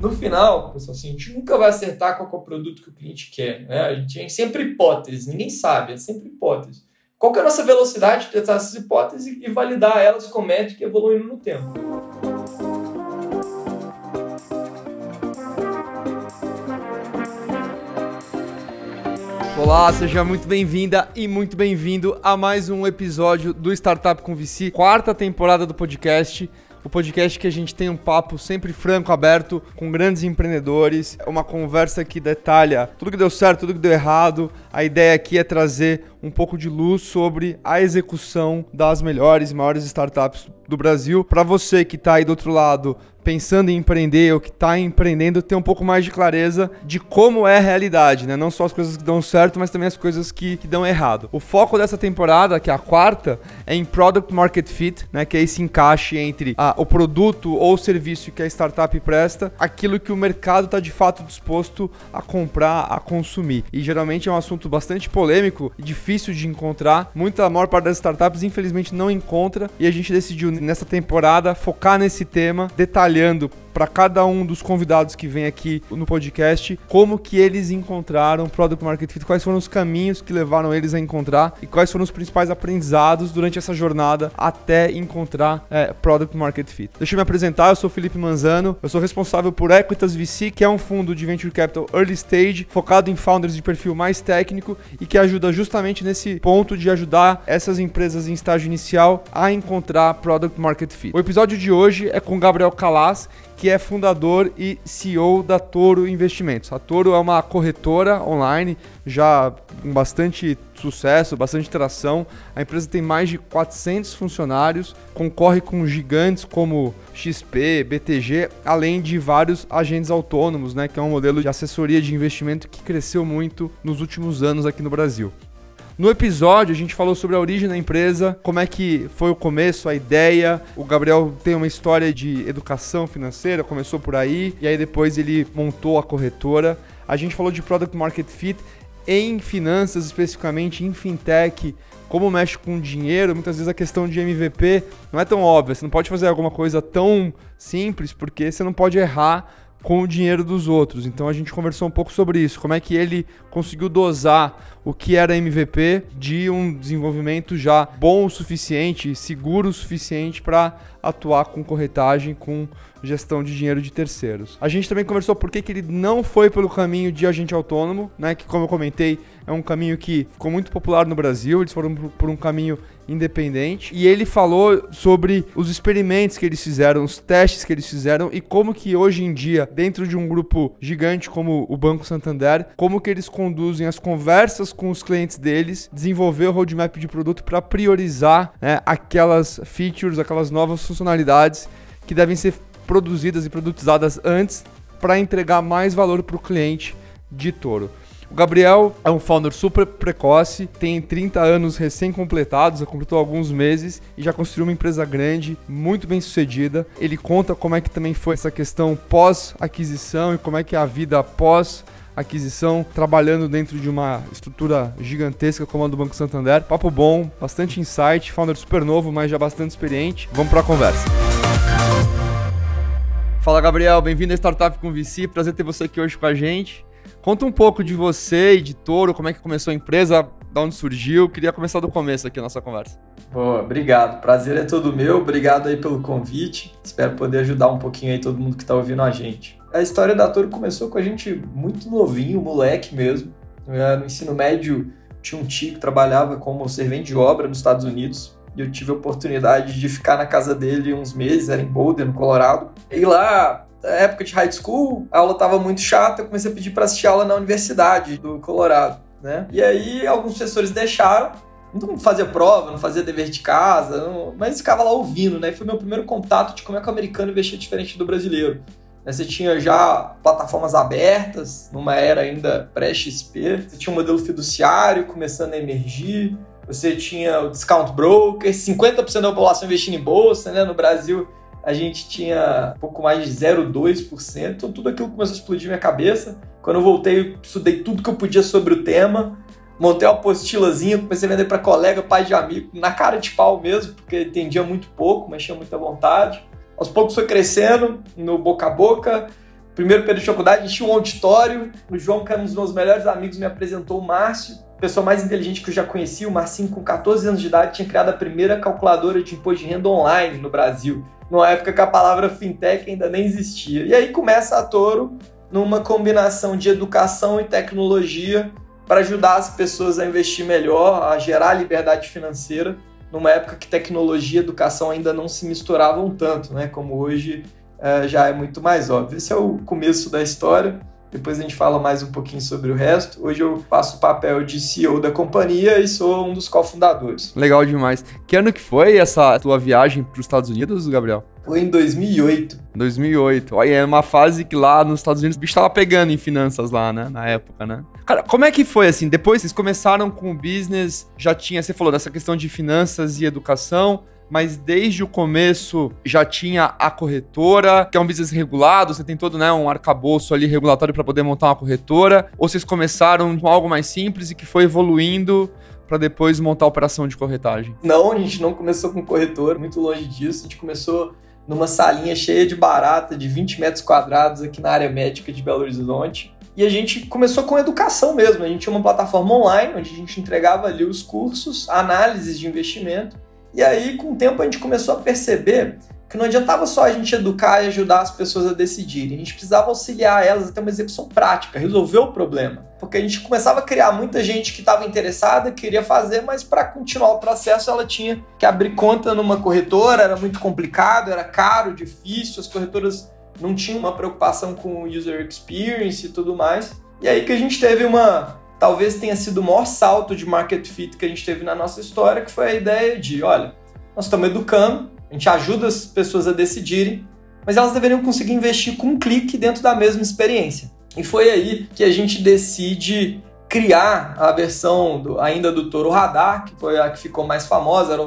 No final, pessoal, assim, a gente nunca vai acertar qual é o produto que o cliente quer. Né? A gente tem sempre hipóteses, ninguém sabe, é sempre hipótese. Qual é a nossa velocidade de testar essas hipóteses e validar elas com métrica evoluindo no tempo? Olá, seja muito bem-vinda e muito bem-vindo a mais um episódio do Startup com VC, quarta temporada do podcast o podcast que a gente tem um papo sempre franco, aberto, com grandes empreendedores, uma conversa que detalha tudo que deu certo, tudo que deu errado. A ideia aqui é trazer um pouco de luz sobre a execução das melhores e maiores startups do Brasil. Para você que está aí do outro lado pensando em empreender ou que está empreendendo, ter um pouco mais de clareza de como é a realidade, né? Não só as coisas que dão certo, mas também as coisas que, que dão errado. O foco dessa temporada, que é a quarta, é em Product Market Fit, né? Que é esse encaixe entre ah, o produto ou serviço que a startup presta, aquilo que o mercado está de fato disposto a comprar, a consumir. E geralmente é um assunto bastante polêmico e difícil de encontrar. Muita, a maior parte das startups, infelizmente, não encontra. E a gente decidiu nessa temporada focar nesse tema, detalhando para cada um dos convidados que vem aqui no podcast como que eles encontraram Product Market Fit, quais foram os caminhos que levaram eles a encontrar e quais foram os principais aprendizados durante essa jornada até encontrar é, Product Market Fit. Deixa eu me apresentar, eu sou Felipe Manzano, eu sou responsável por Equitas VC, que é um fundo de Venture Capital Early Stage, focado em founders de perfil mais técnico e que ajuda justamente nesse ponto de ajudar essas empresas em estágio inicial a encontrar Product Market Fit. O episódio de hoje é com Gabriel Calas, que é fundador e CEO da Toro Investimentos. A Toro é uma corretora online já com bastante sucesso, bastante tração. A empresa tem mais de 400 funcionários, concorre com gigantes como XP, BTG, além de vários agentes autônomos, né, que é um modelo de assessoria de investimento que cresceu muito nos últimos anos aqui no Brasil. No episódio, a gente falou sobre a origem da empresa, como é que foi o começo, a ideia. O Gabriel tem uma história de educação financeira, começou por aí, e aí depois ele montou a corretora. A gente falou de Product Market Fit em finanças, especificamente em fintech, como mexe com dinheiro, muitas vezes a questão de MVP não é tão óbvia. Você não pode fazer alguma coisa tão simples porque você não pode errar com o dinheiro dos outros. Então a gente conversou um pouco sobre isso, como é que ele conseguiu dosar o que era MVP de um desenvolvimento já bom o suficiente, seguro o suficiente para atuar com corretagem, com gestão de dinheiro de terceiros. A gente também conversou por que, que ele não foi pelo caminho de agente autônomo, né? Que como eu comentei, é um caminho que ficou muito popular no Brasil, eles foram por um caminho independente. E ele falou sobre os experimentos que eles fizeram, os testes que eles fizeram e como que hoje em dia, dentro de um grupo gigante como o Banco Santander, como que eles conduzem as conversas com os clientes deles, desenvolver o roadmap de produto para priorizar né, aquelas features, aquelas novas funcionalidades que devem ser produzidas e produtizadas antes para entregar mais valor para o cliente de Toro. O Gabriel é um founder super precoce, tem 30 anos recém-completados, já completou alguns meses e já construiu uma empresa grande, muito bem sucedida. Ele conta como é que também foi essa questão pós-aquisição e como é que é a vida pós aquisição, trabalhando dentro de uma estrutura gigantesca como a do Banco Santander. Papo bom, bastante insight, founder super novo, mas já bastante experiente. Vamos para a conversa. Fala Gabriel, bem-vindo à Startup com VC, prazer ter você aqui hoje com a gente. Conta um pouco de você e de Toro, como é que começou a empresa, de onde surgiu. Queria começar do começo aqui a nossa conversa. Boa, obrigado. Prazer é todo meu. Obrigado aí pelo convite. Espero poder ajudar um pouquinho aí todo mundo que está ouvindo a gente a história da Toro começou com a gente muito novinho, moleque mesmo. No ensino médio, tinha um tio que trabalhava como servente de obra nos Estados Unidos. E eu tive a oportunidade de ficar na casa dele uns meses, era em Boulder, no Colorado. E lá, na época de high school, a aula estava muito chata, eu comecei a pedir para assistir aula na universidade do Colorado, né? E aí alguns professores deixaram, não fazia prova, não fazia dever de casa, não... mas ficava lá ouvindo, né? E foi meu primeiro contato de como é que o americano investia diferente do brasileiro. Né? Você tinha já plataformas abertas, numa era ainda pré-XP. Você tinha um modelo fiduciário começando a emergir. Você tinha o discount broker, 50% da população investindo em bolsa, né? No Brasil, a gente tinha pouco mais de 0,2%. Então, tudo aquilo começou a explodir minha cabeça. Quando eu voltei, estudei tudo que eu podia sobre o tema. montei uma apostilazinha, comecei a vender para colega, pai de amigo, na cara de pau mesmo, porque entendia muito pouco, mas tinha muita vontade. Aos poucos foi crescendo, no boca a boca. Primeiro período de faculdade, a gente tinha um auditório. O João, que era um dos meus melhores amigos, me apresentou o Márcio, pessoa mais inteligente que eu já conheci. O Marcinho, com 14 anos de idade, tinha criado a primeira calculadora de imposto de renda online no Brasil, numa época que a palavra fintech ainda nem existia. E aí começa a Toro numa combinação de educação e tecnologia para ajudar as pessoas a investir melhor, a gerar liberdade financeira, numa época que tecnologia e educação ainda não se misturavam tanto, né? Como hoje é, já é muito mais óbvio. Esse é o começo da história. Depois a gente fala mais um pouquinho sobre o resto. Hoje eu faço o papel de CEO da companhia e sou um dos cofundadores. Legal demais. Que ano que foi essa tua viagem para os Estados Unidos, Gabriel? Foi em 2008. 2008. Olha, é uma fase que lá nos Estados Unidos o bicho tava pegando em finanças lá, né? Na época, né? Cara, como é que foi assim? Depois vocês começaram com o business, já tinha, você falou dessa questão de finanças e educação, mas desde o começo já tinha a corretora, que é um business regulado, você tem todo né, um arcabouço ali regulatório para poder montar uma corretora, ou vocês começaram com algo mais simples e que foi evoluindo para depois montar a operação de corretagem? Não, a gente não começou com corretora, muito longe disso, a gente começou numa salinha cheia de barata de 20 metros quadrados aqui na área médica de Belo Horizonte. E a gente começou com educação mesmo. A gente tinha uma plataforma online onde a gente entregava ali os cursos, análises de investimento. E aí, com o tempo, a gente começou a perceber que não adiantava só a gente educar e ajudar as pessoas a decidirem. A gente precisava auxiliar elas a ter uma execução prática, resolver o problema. Porque a gente começava a criar muita gente que estava interessada, queria fazer, mas para continuar o processo ela tinha que abrir conta numa corretora, era muito complicado, era caro, difícil, as corretoras não tinham uma preocupação com user experience e tudo mais. E aí que a gente teve uma. Talvez tenha sido o maior salto de market fit que a gente teve na nossa história, que foi a ideia de: olha, nós estamos educando, a gente ajuda as pessoas a decidirem, mas elas deveriam conseguir investir com um clique dentro da mesma experiência. E foi aí que a gente decide criar a versão do, ainda do Toro Radar, que foi a que ficou mais famosa, era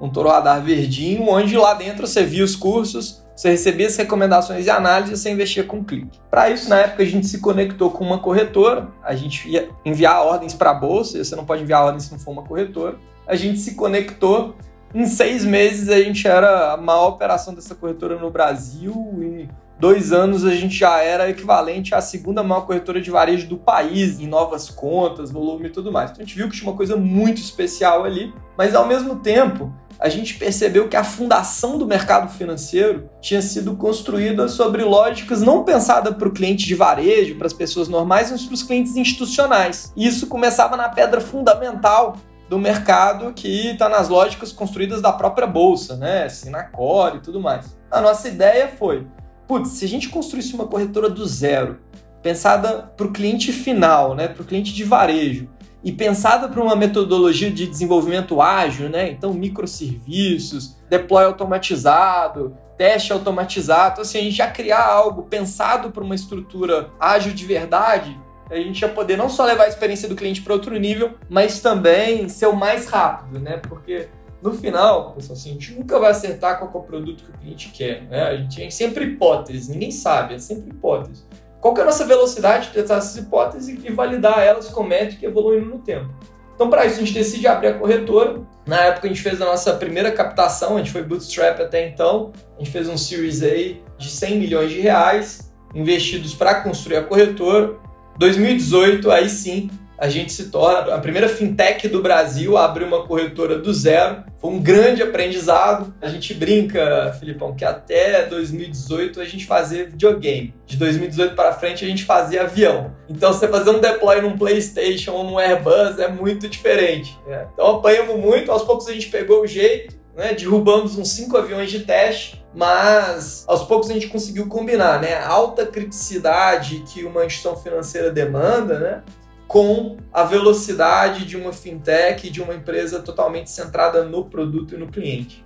um Toro Radar verdinho, onde lá dentro você via os cursos, você recebia as recomendações e análises e você investia com um clique. Para isso, na época, a gente se conectou com uma corretora, a gente ia enviar ordens para a bolsa, você não pode enviar ordens se não for uma corretora. A gente se conectou em seis meses a gente era a maior operação dessa corretora no Brasil. Em dois anos a gente já era equivalente à segunda maior corretora de varejo do país, em novas contas, volume e tudo mais. Então a gente viu que tinha uma coisa muito especial ali, mas ao mesmo tempo a gente percebeu que a fundação do mercado financeiro tinha sido construída sobre lógicas não pensadas para o cliente de varejo, para as pessoas normais, mas para os clientes institucionais. E isso começava na pedra fundamental do mercado que está nas lógicas construídas da própria bolsa, né? Sinacore e tudo mais. A nossa ideia foi, putz, se a gente construísse uma corretora do zero, pensada para o cliente final, né? Para o cliente de varejo e pensada para uma metodologia de desenvolvimento ágil, né? Então microserviços, deploy automatizado, teste automatizado, então, assim, a gente já criar algo pensado para uma estrutura ágil de verdade a gente ia poder não só levar a experiência do cliente para outro nível, mas também ser o mais rápido, né? Porque no final, pessoal, assim, a gente nunca vai acertar qual é o produto que o cliente quer, né? A gente tem sempre hipóteses, ninguém sabe, é sempre hipótese. Qual é a nossa velocidade de testar essas hipóteses e validar elas com métrica evoluindo no tempo? Então, para isso, a gente decide abrir a corretora. Na época, a gente fez a nossa primeira captação, a gente foi bootstrap até então. A gente fez um Series A de 100 milhões de reais, investidos para construir a corretora. 2018, aí sim, a gente se torna a primeira fintech do Brasil a abrir uma corretora do zero. Foi um grande aprendizado. A gente brinca, Filipão, que até 2018 a gente fazia videogame. De 2018 para frente a gente fazia avião. Então você fazer um deploy num PlayStation ou num Airbus é muito diferente. É. Então apanhamos muito, aos poucos a gente pegou o jeito, né? derrubamos uns cinco aviões de teste mas aos poucos a gente conseguiu combinar, né, a alta criticidade que uma instituição financeira demanda, né, com a velocidade de uma fintech, de uma empresa totalmente centrada no produto e no cliente.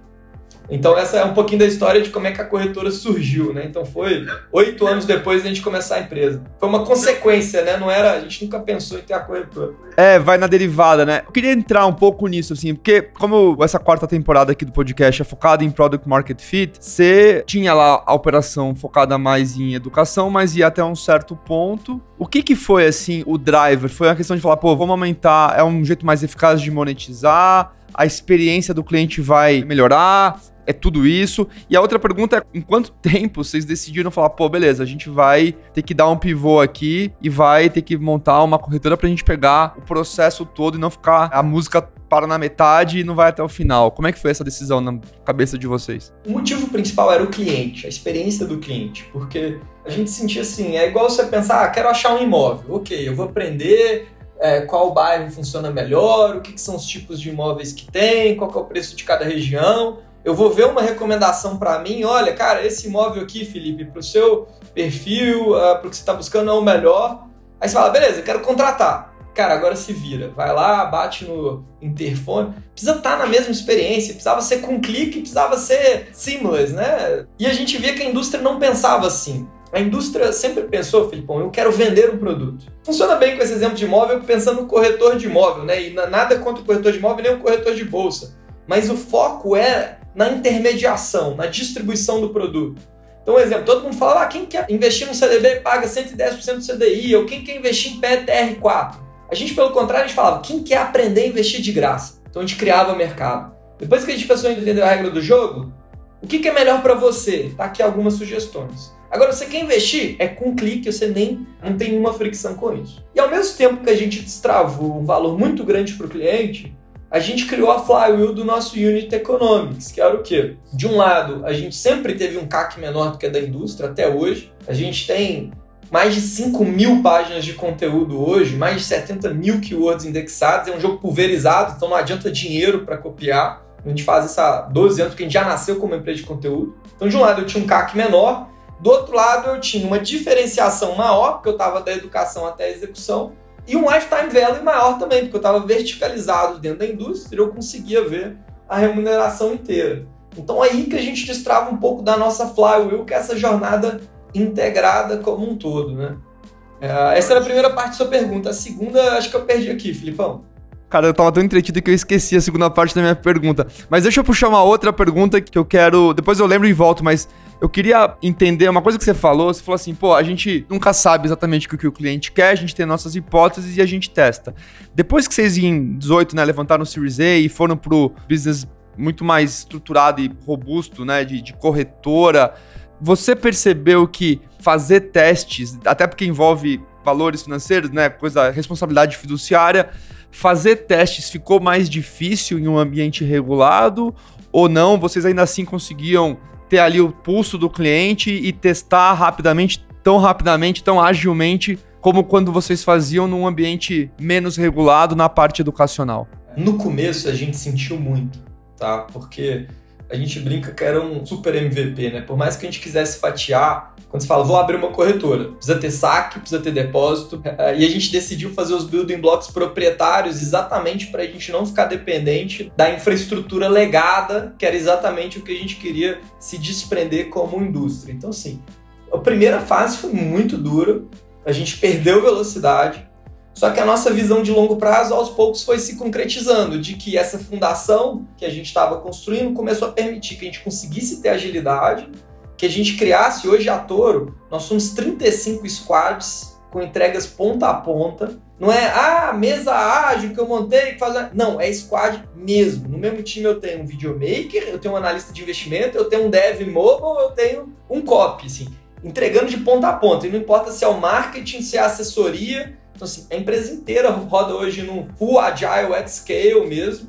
Então essa é um pouquinho da história de como é que a corretora surgiu, né? Então foi oito anos depois da gente começar a empresa. Foi uma consequência, né? Não era, a gente nunca pensou em ter a corretora. É, vai na derivada, né? Eu queria entrar um pouco nisso, assim, porque como essa quarta temporada aqui do podcast é focada em Product Market Fit, você tinha lá a operação focada mais em educação, mas ia até um certo ponto. O que que foi, assim, o driver? Foi a questão de falar, pô, vamos aumentar, é um jeito mais eficaz de monetizar, a experiência do cliente vai melhorar, é tudo isso. E a outra pergunta é: em quanto tempo vocês decidiram falar, pô, beleza, a gente vai ter que dar um pivô aqui e vai ter que montar uma corretora pra gente pegar o processo todo e não ficar a música para na metade e não vai até o final. Como é que foi essa decisão na cabeça de vocês? O motivo principal era o cliente, a experiência do cliente, porque a gente sentia assim, é igual você pensar, ah, quero achar um imóvel. OK, eu vou aprender é, qual bairro funciona melhor, o que, que, são os tipos de imóveis que tem, qual é o preço de cada região eu vou ver uma recomendação para mim, olha, cara, esse imóvel aqui, Felipe, para o seu perfil, uh, ah, para o que você está buscando é o melhor. Aí você fala, beleza, quero contratar. Cara, agora se vira. Vai lá, bate no interfone. Precisa estar tá na mesma experiência, precisava ser com clique, precisava ser seamless, né? E a gente via que a indústria não pensava assim. A indústria sempre pensou, Filipão, eu quero vender um produto. Funciona bem com esse exemplo de imóvel, pensando no corretor de imóvel, né? E nada contra o corretor de imóvel, nem o corretor de bolsa. Mas o foco é na intermediação, na distribuição do produto. Então, um exemplo, todo mundo fala, ah, quem quer investir no CDB paga 110% do CDI, ou quem quer investir em PTR4. A gente, pelo contrário, a gente falava, quem quer aprender a investir de graça? Então a gente criava mercado. Depois que a gente pensou em entender a regra do jogo, o que, que é melhor para você? Tá aqui algumas sugestões. Agora, você quer investir? É com um clique, você nem não tem nenhuma fricção com isso. E ao mesmo tempo que a gente destravou um valor muito grande para o cliente, a gente criou a flywheel do nosso Unit Economics, que era o quê? De um lado, a gente sempre teve um CAC menor do que a da indústria até hoje. A gente tem mais de 5 mil páginas de conteúdo hoje, mais de 70 mil keywords indexados. É um jogo pulverizado, então não adianta dinheiro para copiar. A gente faz isso há 12 anos, porque a gente já nasceu como empresa de conteúdo. Então, de um lado, eu tinha um CAC menor, do outro lado, eu tinha uma diferenciação maior, porque eu estava da educação até a execução, e um lifetime value maior também, porque eu estava verticalizado dentro da indústria, eu conseguia ver a remuneração inteira. Então aí que a gente destrava um pouco da nossa flywheel, que é essa jornada integrada como um todo, né? É, essa era a primeira parte da sua pergunta. A segunda, acho que eu perdi aqui, Filipão. Cara, eu tava tão entretido que eu esqueci a segunda parte da minha pergunta. Mas deixa eu puxar uma outra pergunta que eu quero. Depois eu lembro e volto, mas eu queria entender uma coisa que você falou. Você falou assim, pô, a gente nunca sabe exatamente o que o cliente quer, a gente tem nossas hipóteses e a gente testa. Depois que vocês em 18, né, levantaram o Series A e foram pro business muito mais estruturado e robusto, né, de, de corretora, você percebeu que fazer testes, até porque envolve valores financeiros, né, coisa, responsabilidade fiduciária, fazer testes ficou mais difícil em um ambiente regulado ou não? Vocês ainda assim conseguiam ter ali o pulso do cliente e testar rapidamente, tão rapidamente, tão agilmente, como quando vocês faziam num ambiente menos regulado na parte educacional? No começo a gente sentiu muito, tá? Porque a gente brinca que era um super MVP, né? Por mais que a gente quisesse fatiar, quando você fala, vou abrir uma corretora, precisa ter saque, precisa ter depósito, eh, e a gente decidiu fazer os building blocks proprietários exatamente para a gente não ficar dependente da infraestrutura legada, que era exatamente o que a gente queria se desprender como indústria. Então, assim, a primeira fase foi muito dura, a gente perdeu velocidade, só que a nossa visão de longo prazo, aos poucos, foi se concretizando, de que essa fundação que a gente estava construindo começou a permitir que a gente conseguisse ter agilidade, que a gente criasse hoje a Toro, nós somos 35 squads com entregas ponta a ponta. Não é, ah, mesa ágil que eu montei, que faz. Não, é squad mesmo. No mesmo time eu tenho um videomaker, eu tenho um analista de investimento, eu tenho um dev mobile, eu tenho um copy, assim, entregando de ponta a ponta. E não importa se é o marketing, se é a assessoria, então, assim, a empresa inteira roda hoje no full agile at scale mesmo.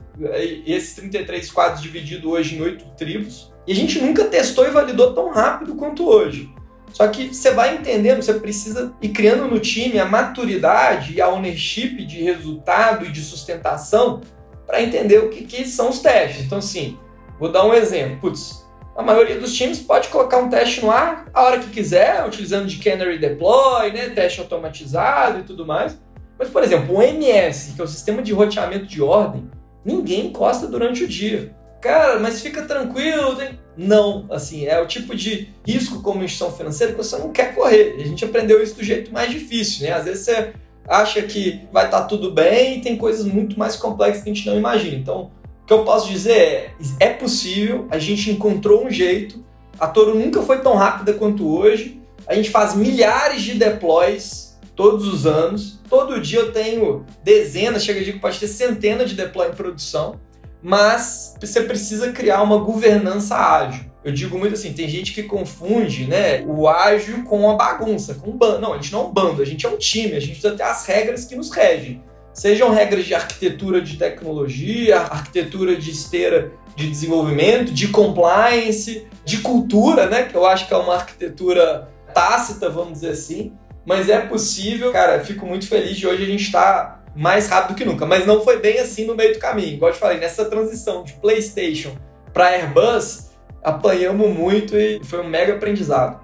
Esses 33 quadros dividido hoje em oito tribos. E a gente nunca testou e validou tão rápido quanto hoje. Só que você vai entendendo, você precisa ir criando no time a maturidade e a ownership de resultado e de sustentação para entender o que, que são os testes. Então, assim, vou dar um exemplo. Putz, a maioria dos times pode colocar um teste no ar a hora que quiser, utilizando de canary deploy, né, teste automatizado e tudo mais. Mas, por exemplo, o MS, que é o sistema de roteamento de ordem, ninguém encosta durante o dia. Cara, mas fica tranquilo. Tem... Não, assim, é o tipo de risco como instituição financeira que você não quer correr. A gente aprendeu isso do jeito mais difícil, né? Às vezes você acha que vai estar tá tudo bem e tem coisas muito mais complexas que a gente não imagina. Então, o que eu posso dizer é, é possível, a gente encontrou um jeito, a Toro nunca foi tão rápida quanto hoje, a gente faz milhares de deploys todos os anos, todo dia eu tenho dezenas, chega de que pode ter centenas de deploy em produção, mas você precisa criar uma governança ágil. Eu digo muito assim, tem gente que confunde né, o ágil com a bagunça, com um bando. Não, a gente não é um bando, a gente é um time, a gente precisa ter as regras que nos regem. Sejam regras de arquitetura de tecnologia, arquitetura de esteira de desenvolvimento, de compliance, de cultura, né? Que eu acho que é uma arquitetura tácita, vamos dizer assim. Mas é possível, cara, fico muito feliz de hoje a gente estar tá mais rápido que nunca. Mas não foi bem assim no meio do caminho. Igual eu te falei, nessa transição de PlayStation para Airbus, apanhamos muito e foi um mega aprendizado.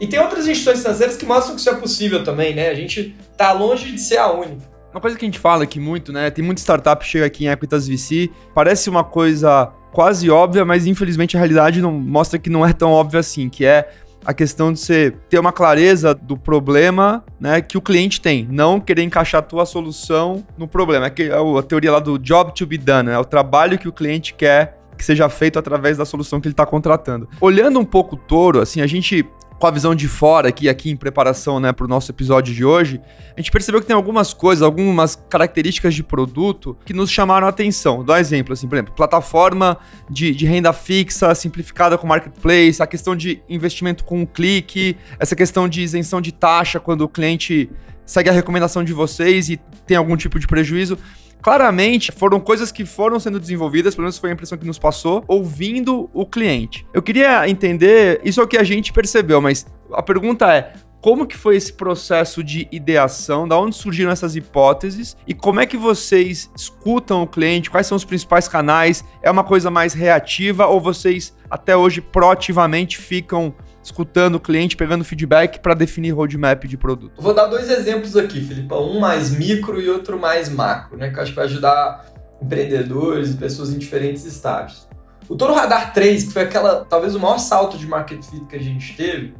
E tem outras instituições financeiras que mostram que isso é possível também, né? A gente tá longe de ser a única. Uma coisa que a gente fala aqui muito, né? Tem muita startup que chega aqui em Equitas VC, parece uma coisa quase óbvia, mas infelizmente a realidade não mostra que não é tão óbvia assim, que é a questão de você ter uma clareza do problema né, que o cliente tem, não querer encaixar a tua solução no problema. É, que, é a teoria lá do job to be done, né, é o trabalho que o cliente quer que seja feito através da solução que ele está contratando. Olhando um pouco o touro, assim, a gente com a visão de fora aqui, aqui em preparação né, para o nosso episódio de hoje, a gente percebeu que tem algumas coisas, algumas características de produto que nos chamaram a atenção. Dá um exemplo, assim, por exemplo, plataforma de, de renda fixa simplificada com marketplace, a questão de investimento com um clique, essa questão de isenção de taxa quando o cliente segue a recomendação de vocês e tem algum tipo de prejuízo claramente foram coisas que foram sendo desenvolvidas, pelo menos foi a impressão que nos passou, ouvindo o cliente. Eu queria entender, isso é o que a gente percebeu, mas a pergunta é: como que foi esse processo de ideação, da onde surgiram essas hipóteses e como é que vocês escutam o cliente, quais são os principais canais? É uma coisa mais reativa ou vocês até hoje proativamente ficam escutando o cliente, pegando feedback para definir roadmap de produto? Vou dar dois exemplos aqui, Felipe. Um mais micro e outro mais macro, né? Que eu acho que vai ajudar empreendedores e pessoas em diferentes estágios. O Toro Radar 3, que foi aquela, talvez o maior salto de market fit que a gente teve,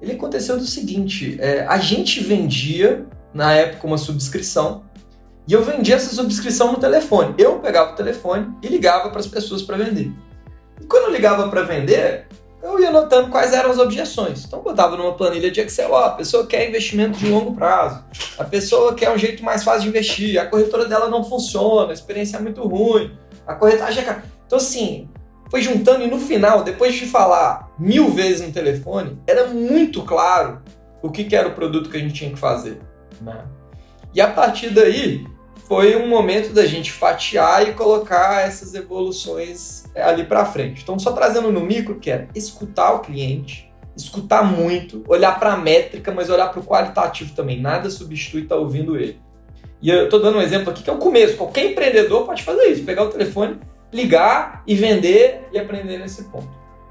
ele aconteceu do seguinte: é, a gente vendia, na época, uma subscrição, e eu vendia essa subscrição no telefone. Eu pegava o telefone e ligava para as pessoas para vender. E quando eu ligava para vender, eu ia notando quais eram as objeções. Então, botava numa planilha de Excel, ó, a pessoa quer investimento de longo prazo, a pessoa quer um jeito mais fácil de investir, a corretora dela não funciona, a experiência é muito ruim, a corretagem é... Então, assim, foi juntando e no final, depois de falar mil vezes no telefone, era muito claro o que, que era o produto que a gente tinha que fazer. Né? E a partir daí, foi um momento da gente fatiar e colocar essas evoluções é, ali para frente. Então, só trazendo no micro, que é escutar o cliente, escutar muito, olhar para a métrica, mas olhar para o qualitativo também. Nada substitui estar tá ouvindo ele. E eu estou dando um exemplo aqui que é o começo. Qualquer empreendedor pode fazer isso, pegar o telefone, ligar e vender e aprender nesse ponto.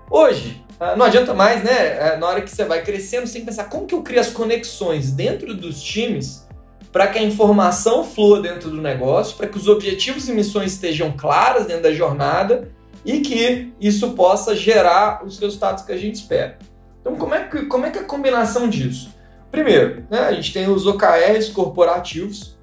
Hoje, ah, não adianta mais, né? É, na hora que você vai crescendo, você tem que pensar como que eu crio as conexões dentro dos times para que a informação flua dentro do negócio, para que os objetivos e missões estejam claras dentro da jornada e que isso possa gerar os resultados que a gente espera. Então, como é que, como é, que é a combinação disso? Primeiro, né, a gente tem os OKRs corporativos,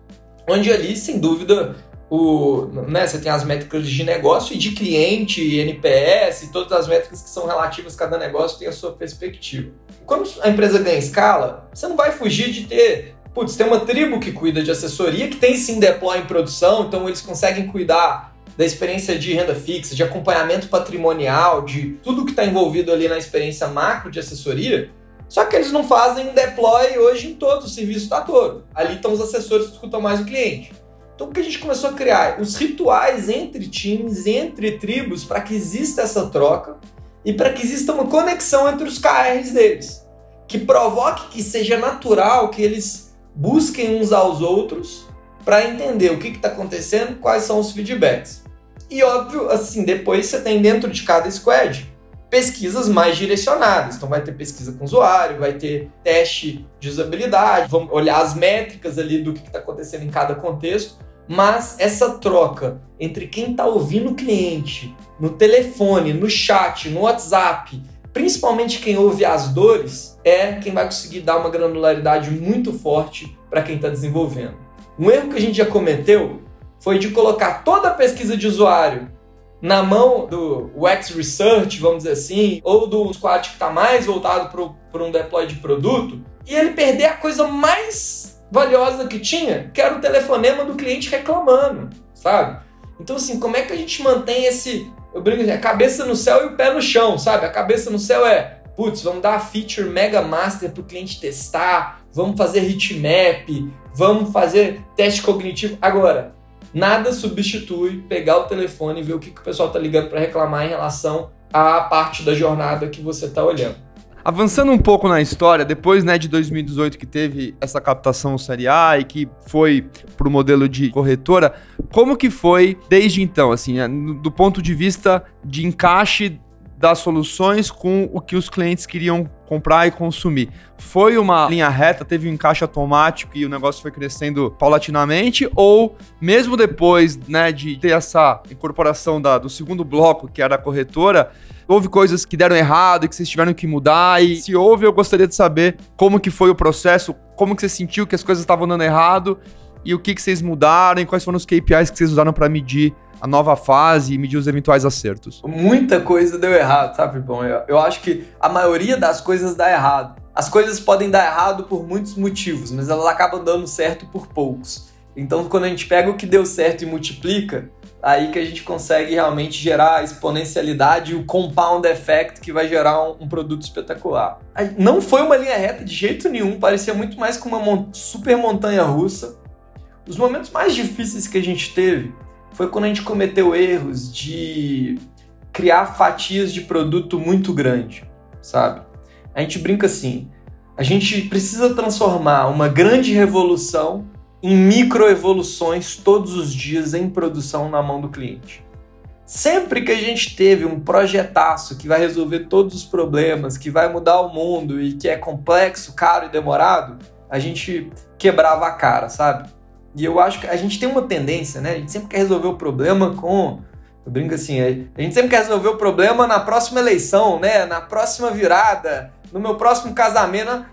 onde ali, sem dúvida, o, né, você tem as métricas de negócio e de cliente, NPS, todas as métricas que são relativas a cada negócio tem a sua perspectiva. Quando a empresa ganha escala, você não vai fugir de ter Putz, tem uma tribo que cuida de assessoria, que tem sim deploy em produção, então eles conseguem cuidar da experiência de renda fixa, de acompanhamento patrimonial, de tudo que está envolvido ali na experiência macro de assessoria. Só que eles não fazem deploy hoje em todo o serviço da Toro. Ali estão os assessores que escutam mais o cliente. Então o que a gente começou a criar? Os rituais entre times, entre tribos, para que exista essa troca e para que exista uma conexão entre os KRs deles. Que provoque que seja natural que eles busquem uns aos outros para entender o que está acontecendo, quais são os feedbacks. E óbvio, assim, depois você tem dentro de cada squad pesquisas mais direcionadas. Então vai ter pesquisa com usuário, vai ter teste de usabilidade, vamos olhar as métricas ali do que está acontecendo em cada contexto, mas essa troca entre quem está ouvindo o cliente no telefone, no chat, no WhatsApp, principalmente quem ouve as dores, é quem vai conseguir dar uma granularidade muito forte para quem está desenvolvendo. Um erro que a gente já cometeu foi de colocar toda a pesquisa de usuário na mão do UX Research, vamos dizer assim, ou do squad que está mais voltado para um deploy de produto, e ele perder a coisa mais valiosa que tinha, que era o telefonema do cliente reclamando, sabe? Então, assim, como é que a gente mantém esse. Eu brinco assim, a cabeça no céu e o pé no chão, sabe? A cabeça no céu é, putz, vamos dar a feature mega master para o cliente testar, vamos fazer heatmap, vamos fazer teste cognitivo. Agora, nada substitui pegar o telefone e ver o que, que o pessoal está ligando para reclamar em relação à parte da jornada que você está olhando. Avançando um pouco na história, depois né, de 2018 que teve essa captação Série A e que foi para o modelo de corretora, como que foi desde então, assim, é, do ponto de vista de encaixe das soluções com o que os clientes queriam comprar e consumir. Foi uma linha reta, teve um encaixe automático e o negócio foi crescendo paulatinamente? Ou mesmo depois né, de ter essa incorporação da, do segundo bloco, que era a corretora, houve coisas que deram errado e que vocês tiveram que mudar? E se houve, eu gostaria de saber como que foi o processo, como que você sentiu que as coisas estavam dando errado e o que, que vocês mudaram e quais foram os KPIs que vocês usaram para medir a nova fase e medir os eventuais acertos? Muita coisa deu errado, sabe, Bom? Eu, eu acho que a maioria das coisas dá errado. As coisas podem dar errado por muitos motivos, mas elas acabam dando certo por poucos. Então, quando a gente pega o que deu certo e multiplica, aí que a gente consegue realmente gerar a exponencialidade e o compound effect que vai gerar um, um, produto espetacular. Não foi uma linha reta de jeito nenhum, parecia muito mais com uma super montanha russa. Os momentos mais difíceis que a gente teve foi quando a gente cometeu erros de criar fatias de produto muito grande, sabe? A gente brinca assim, a gente precisa transformar uma grande revolução em microevoluções todos os dias em produção na mão do cliente. Sempre que a gente teve um projetaço que vai resolver todos os problemas, que vai mudar o mundo e que é complexo, caro e demorado, a gente quebrava a cara, sabe? E eu acho que a gente tem uma tendência, né? A gente sempre quer resolver o problema com. Eu brinco assim, a gente sempre quer resolver o problema na próxima eleição, né? Na próxima virada, no meu próximo casamento.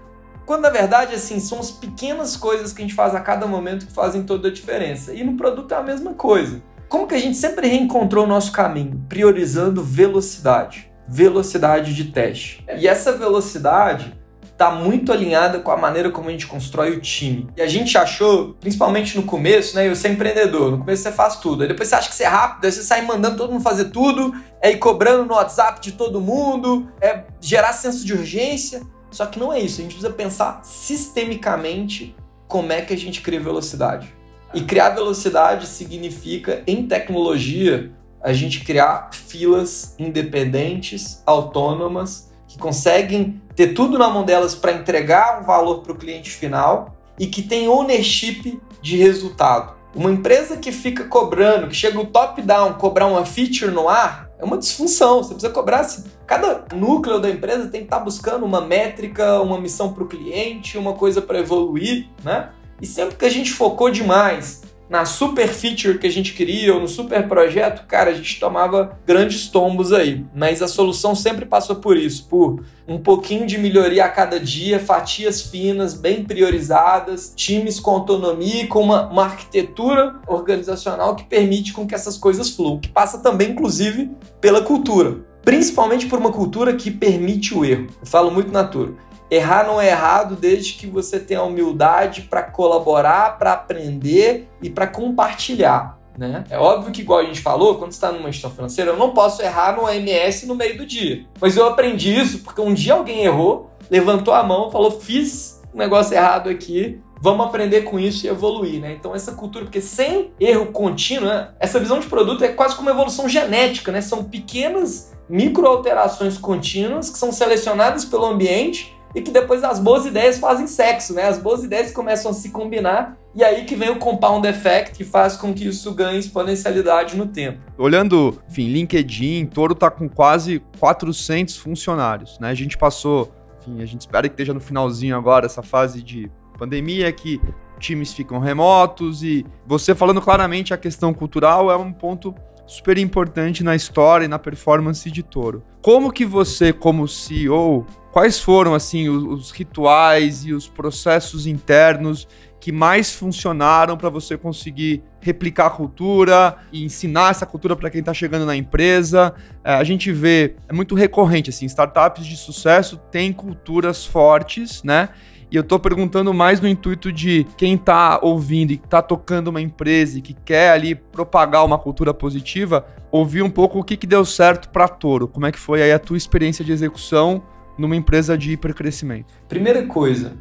Quando na verdade, assim, são as pequenas coisas que a gente faz a cada momento que fazem toda a diferença. E no produto é a mesma coisa. Como que a gente sempre reencontrou o nosso caminho? Priorizando velocidade. Velocidade de teste. E essa velocidade está muito alinhada com a maneira como a gente constrói o time. E a gente achou, principalmente no começo, né? Eu ser empreendedor, no começo você faz tudo, aí depois você acha que você é rápido, aí você sai mandando todo mundo fazer tudo, é ir cobrando no WhatsApp de todo mundo, é gerar senso de urgência. Só que não é isso, a gente precisa pensar sistemicamente como é que a gente cria velocidade. E criar velocidade significa, em tecnologia, a gente criar filas independentes, autônomas, que conseguem ter tudo na mão delas para entregar um valor para o cliente final e que tem ownership de resultado. Uma empresa que fica cobrando, que chega o top-down, cobrar uma feature no ar, é uma disfunção. Você precisa cobrar. Assim, cada núcleo da empresa tem que estar tá buscando uma métrica, uma missão para o cliente, uma coisa para evoluir, né? E sempre que a gente focou demais na super feature que a gente queria ou no super projeto, cara, a gente tomava grandes tombos aí. Mas a solução sempre passou por isso, por um pouquinho de melhoria a cada dia, fatias finas, bem priorizadas, times com autonomia e com uma, uma arquitetura organizacional que permite com que essas coisas fluam, que passa também, inclusive, pela cultura. Principalmente por uma cultura que permite o erro. Eu falo muito na turma Errar não é errado desde que você tenha humildade para colaborar, para aprender e para compartilhar. Né? É óbvio que, igual a gente falou, quando está numa instituição financeira, eu não posso errar no AMS no meio do dia. Mas eu aprendi isso porque um dia alguém errou, levantou a mão, falou: fiz um negócio errado aqui, vamos aprender com isso e evoluir, né? Então essa cultura, porque sem erro contínuo, né? essa visão de produto é quase como uma evolução genética, né? São pequenas micro alterações contínuas que são selecionadas pelo ambiente e que depois as boas ideias fazem sexo, né? As boas ideias começam a se combinar e aí que vem o compound effect que faz com que isso ganhe exponencialidade no tempo. Olhando, enfim, LinkedIn, Toro tá com quase 400 funcionários, né? A gente passou, enfim, a gente espera que esteja no finalzinho agora essa fase de pandemia que times ficam remotos e você falando claramente a questão cultural é um ponto super importante na história e na performance de Toro. Como que você, como CEO, quais foram assim os, os rituais e os processos internos que mais funcionaram para você conseguir replicar a cultura e ensinar essa cultura para quem está chegando na empresa. É, a gente vê, é muito recorrente, assim, startups de sucesso têm culturas fortes, né? E eu estou perguntando mais no intuito de quem está ouvindo e está tocando uma empresa e que quer ali propagar uma cultura positiva, ouvir um pouco o que, que deu certo para Toro. Como é que foi aí a tua experiência de execução numa empresa de hipercrescimento? Primeira coisa,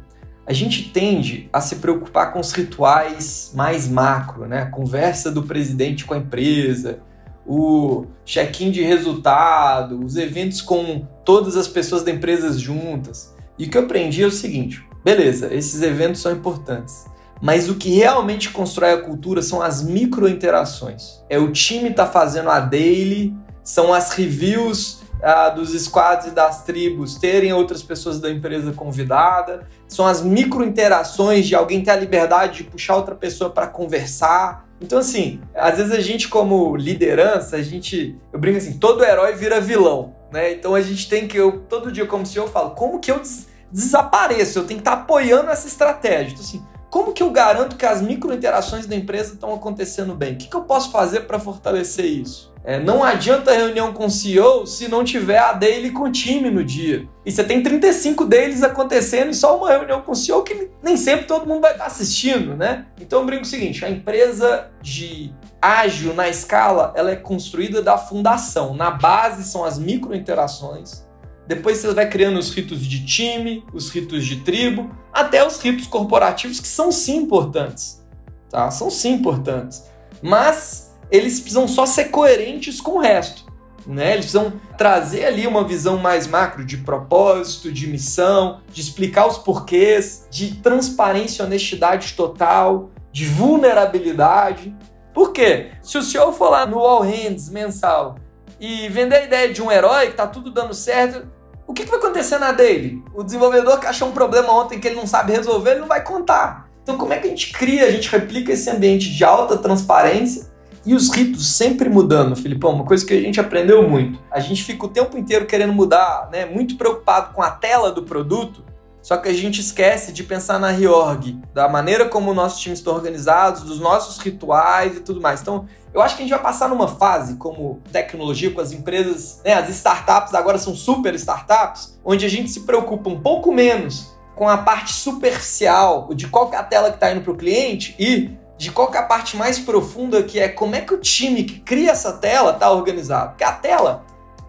a gente tende a se preocupar com os rituais mais macro, né? A conversa do presidente com a empresa, o check-in de resultado, os eventos com todas as pessoas da empresa juntas. E o que eu aprendi é o seguinte: beleza, esses eventos são importantes. Mas o que realmente constrói a cultura são as micro interações. É o time tá fazendo a daily, são as reviews ah, dos squads e das tribos terem outras pessoas da empresa convidada, são as micro interações de alguém ter a liberdade de puxar outra pessoa para conversar. Então, assim, às vezes a gente, como liderança, a gente. Eu brinco assim, todo herói vira vilão, né? Então a gente tem que. Eu, todo dia, como CEO, eu falo, como que eu des desapareço? Eu tenho que estar tá apoiando essa estratégia. Então, assim, como que eu garanto que as micro interações da empresa estão acontecendo bem? O que, que eu posso fazer para fortalecer isso? É, não adianta reunião com o CEO se não tiver a daily com o time no dia. E você tem 35 deles acontecendo e só uma reunião com o CEO que nem sempre todo mundo vai estar assistindo, né? Então eu brinco o seguinte, a empresa de ágil na escala, ela é construída da fundação. Na base são as micro interações. Depois você vai criando os ritos de time, os ritos de tribo, até os ritos corporativos que são sim importantes, tá? São sim importantes. Mas eles precisam só ser coerentes com o resto. Né? Eles precisam trazer ali uma visão mais macro de propósito, de missão, de explicar os porquês, de transparência e honestidade total, de vulnerabilidade. Por quê? Se o senhor for lá no All Hands mensal e vender a ideia de um herói que tá tudo dando certo, o que, que vai acontecer na dele? O desenvolvedor que achou um problema ontem que ele não sabe resolver, ele não vai contar. Então, como é que a gente cria, a gente replica esse ambiente de alta transparência e os ritos sempre mudando, Filipão, uma coisa que a gente aprendeu muito. A gente fica o tempo inteiro querendo mudar, né? Muito preocupado com a tela do produto, só que a gente esquece de pensar na reorg, da maneira como nossos times estão organizados, dos nossos rituais e tudo mais. Então, eu acho que a gente vai passar numa fase como tecnologia, com as empresas, né, as startups agora são super startups, onde a gente se preocupa um pouco menos com a parte superficial de qual é a tela que está indo para o cliente e de qual é a parte mais profunda que é como é que o time que cria essa tela está organizado. Porque a tela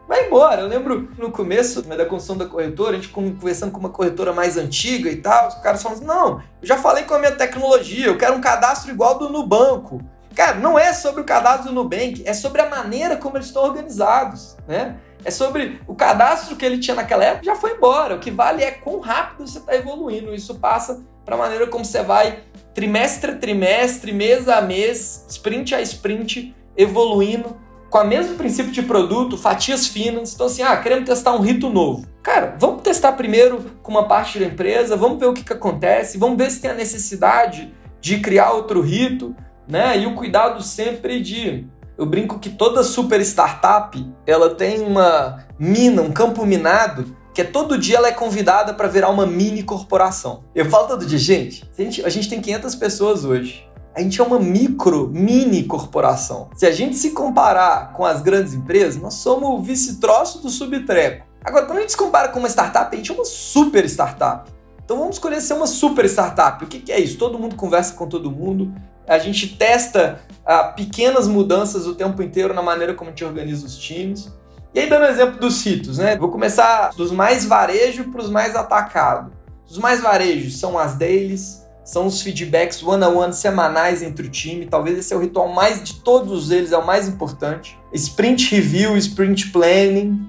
vai embora. Eu lembro no começo da construção da corretora, a gente conversando com uma corretora mais antiga e tal, os caras falam assim, não, eu já falei com a minha tecnologia, eu quero um cadastro igual do Nubanco. Cara, não é sobre o cadastro do Nubank, é sobre a maneira como eles estão organizados, né? É sobre o cadastro que ele tinha naquela época já foi embora. O que vale é quão rápido você está evoluindo. Isso passa para a maneira como você vai trimestre a trimestre, mês a mês, sprint a sprint, evoluindo com o mesmo princípio de produto, fatias finas. Então, assim, ah, queremos testar um rito novo. Cara, vamos testar primeiro com uma parte da empresa, vamos ver o que, que acontece, vamos ver se tem a necessidade de criar outro rito, né? E o cuidado sempre de. Eu brinco que toda super startup ela tem uma mina, um campo minado que é todo dia ela é convidada para virar uma mini corporação. Eu falo todo dia, gente, a gente, a gente tem 500 pessoas hoje. A gente é uma micro, mini corporação. Se a gente se comparar com as grandes empresas, nós somos o vice-troço do subtreco. Agora, quando a gente se compara com uma startup, a gente é uma super startup. Então vamos escolher ser uma super startup. O que, que é isso? Todo mundo conversa com todo mundo. A gente testa ah, pequenas mudanças o tempo inteiro na maneira como a gente organiza os times. E aí, dando exemplo dos ritos, né? Vou começar dos mais varejo para os mais atacado. Os mais varejos são as dailies, são os feedbacks one-on-one -on -one semanais entre o time. Talvez esse é o ritual mais de todos eles, é o mais importante. Sprint review, sprint planning.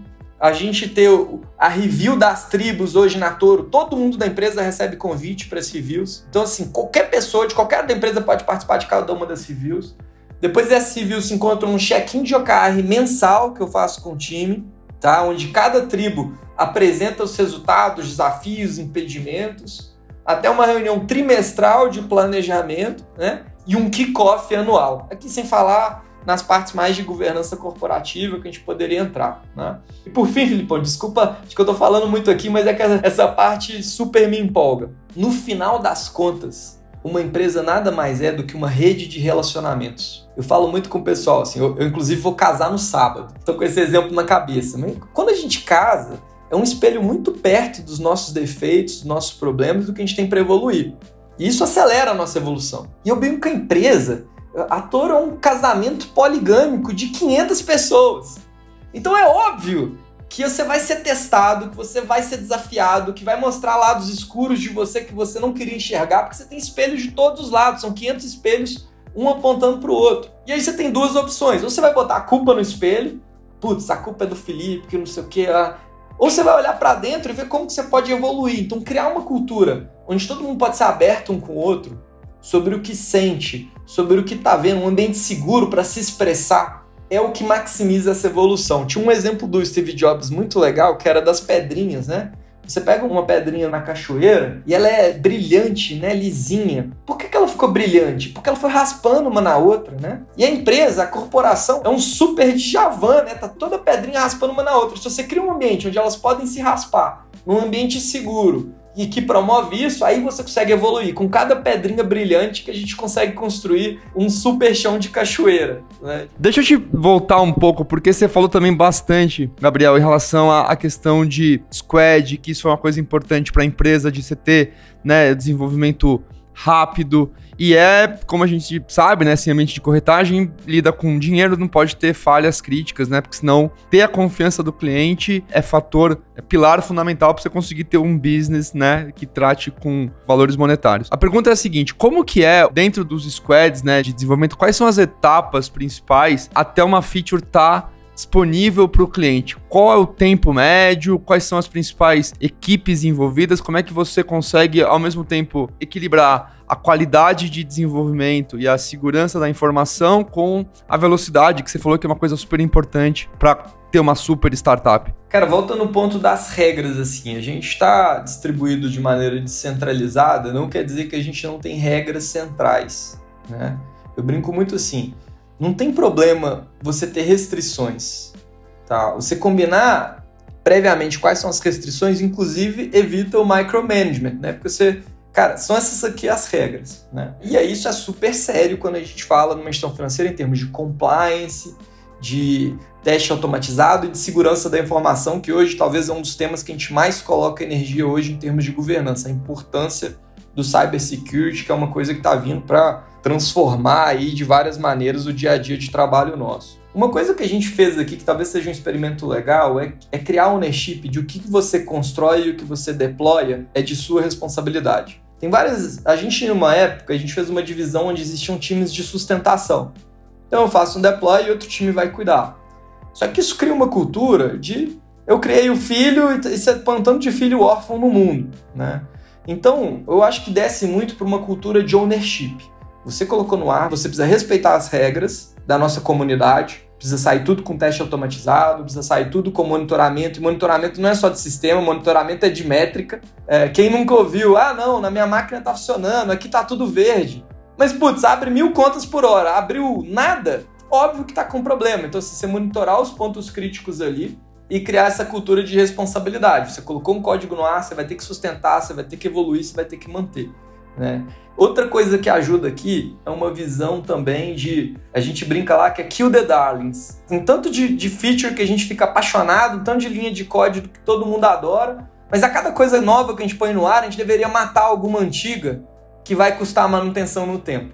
A gente ter a review das tribos hoje na Toro. Todo mundo da empresa recebe convite para esses reviews. Então, assim, qualquer pessoa de qualquer da empresa pode participar de cada uma das reviews. Depois dessa civil se encontra um check-in de OKR mensal que eu faço com o time, tá? Onde cada tribo apresenta os resultados, desafios, impedimentos. até uma reunião trimestral de planejamento, né? E um kickoff anual. Aqui sem falar nas partes mais de governança corporativa que a gente poderia entrar. Né? E por fim, Filipão, desculpa, acho que eu estou falando muito aqui, mas é que essa parte super me empolga. No final das contas, uma empresa nada mais é do que uma rede de relacionamentos. Eu falo muito com o pessoal, assim, eu, eu inclusive vou casar no sábado. Estou com esse exemplo na cabeça. Mas quando a gente casa, é um espelho muito perto dos nossos defeitos, dos nossos problemas, do que a gente tem para evoluir. E isso acelera a nossa evolução. E eu brinco com a empresa Ator é um casamento poligâmico de 500 pessoas. Então é óbvio que você vai ser testado, que você vai ser desafiado, que vai mostrar lados escuros de você que você não queria enxergar, porque você tem espelhos de todos os lados, são 500 espelhos, um apontando para o outro. E aí você tem duas opções: ou você vai botar a culpa no espelho, putz, a culpa é do Felipe, que não sei o que, ah. ou você vai olhar para dentro e ver como que você pode evoluir. Então criar uma cultura onde todo mundo pode ser aberto um com o outro, sobre o que sente, sobre o que está vendo, um ambiente seguro para se expressar, é o que maximiza essa evolução. Tinha um exemplo do Steve Jobs muito legal, que era das pedrinhas, né? Você pega uma pedrinha na cachoeira e ela é brilhante, né, lisinha. Por que, que ela ficou brilhante? Porque ela foi raspando uma na outra, né? E a empresa, a corporação, é um super Djavan, né? Tá toda pedrinha raspando uma na outra. Se você cria um ambiente onde elas podem se raspar, num ambiente seguro, e que promove isso, aí você consegue evoluir. Com cada pedrinha brilhante que a gente consegue construir um super chão de cachoeira. Né? Deixa eu te voltar um pouco, porque você falou também bastante, Gabriel, em relação à, questão de squad, que isso é uma coisa importante para a empresa, de ter né, desenvolvimento rápido. E é, como a gente sabe, né, assim, ambiente de corretagem lida com dinheiro, não pode ter falhas críticas, né? Porque senão ter a confiança do cliente é fator, é pilar fundamental para você conseguir ter um business, né, que trate com valores monetários. A pergunta é a seguinte: como que é dentro dos squads, né, de desenvolvimento, quais são as etapas principais até uma feature estar tá disponível para o cliente? Qual é o tempo médio? Quais são as principais equipes envolvidas? Como é que você consegue, ao mesmo tempo, equilibrar a qualidade de desenvolvimento e a segurança da informação com a velocidade, que você falou que é uma coisa super importante para ter uma super startup? Cara, volta no ponto das regras, assim, a gente está distribuído de maneira descentralizada, não quer dizer que a gente não tem regras centrais, né? Eu brinco muito assim, não tem problema você ter restrições, tá? Você combinar previamente quais são as restrições, inclusive evita o micromanagement, né? Porque você, cara, são essas aqui as regras, né? E aí isso é super sério quando a gente fala numa gestão financeira em termos de compliance, de teste automatizado e de segurança da informação, que hoje talvez é um dos temas que a gente mais coloca energia hoje em termos de governança, a importância do cybersecurity, que é uma coisa que está vindo para transformar aí de várias maneiras o dia a dia de trabalho nosso. Uma coisa que a gente fez aqui, que talvez seja um experimento legal, é, é criar ownership de o que você constrói e o que você deploya é de sua responsabilidade. Tem várias. A gente, em uma época, a gente fez uma divisão onde existiam times de sustentação. Então eu faço um deploy e outro time vai cuidar. Só que isso cria uma cultura de eu criei o filho e você plantando de filho órfão no mundo, né? Então, eu acho que desce muito para uma cultura de ownership. Você colocou no ar, você precisa respeitar as regras da nossa comunidade, precisa sair tudo com teste automatizado, precisa sair tudo com monitoramento. E monitoramento não é só de sistema, monitoramento é de métrica. É, quem nunca ouviu, ah, não, na minha máquina está funcionando, aqui está tudo verde. Mas, putz, abre mil contas por hora, abriu nada, óbvio que está com problema. Então, se você monitorar os pontos críticos ali, e criar essa cultura de responsabilidade. Você colocou um código no ar, você vai ter que sustentar, você vai ter que evoluir, você vai ter que manter. Né? Outra coisa que ajuda aqui é uma visão também de. A gente brinca lá que é kill the darlings. Tem tanto de, de feature que a gente fica apaixonado, tanto de linha de código que todo mundo adora, mas a cada coisa nova que a gente põe no ar, a gente deveria matar alguma antiga que vai custar manutenção no tempo.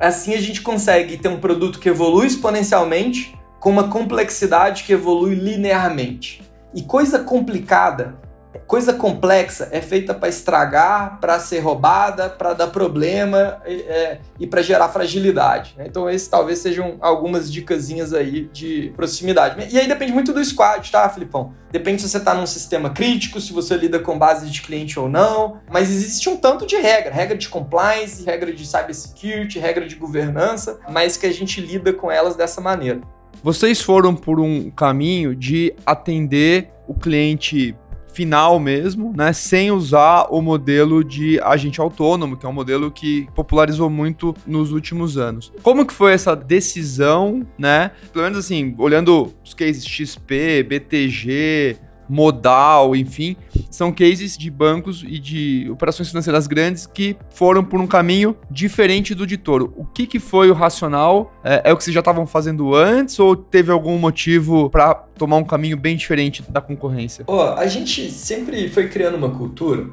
Assim a gente consegue ter um produto que evolui exponencialmente, com uma complexidade que evolui linearmente. E coisa complicada, coisa complexa é feita para estragar, para ser roubada, para dar problema é, e para gerar fragilidade. Né? Então, esses talvez sejam algumas dicasinhas aí de proximidade. E aí depende muito do squad, tá, Filipão? Depende se você está num sistema crítico, se você lida com base de cliente ou não. Mas existe um tanto de regra: regra de compliance, regra de cybersecurity, regra de governança, mas que a gente lida com elas dessa maneira. Vocês foram por um caminho de atender o cliente final mesmo, né, sem usar o modelo de agente autônomo, que é um modelo que popularizou muito nos últimos anos. Como que foi essa decisão, né? Pelo menos assim, olhando os cases XP, BTG, modal, enfim, são cases de bancos e de operações financeiras grandes que foram por um caminho diferente do de Toro. O que, que foi o racional? É, é o que vocês já estavam fazendo antes ou teve algum motivo para tomar um caminho bem diferente da concorrência? oh, a gente sempre foi criando uma cultura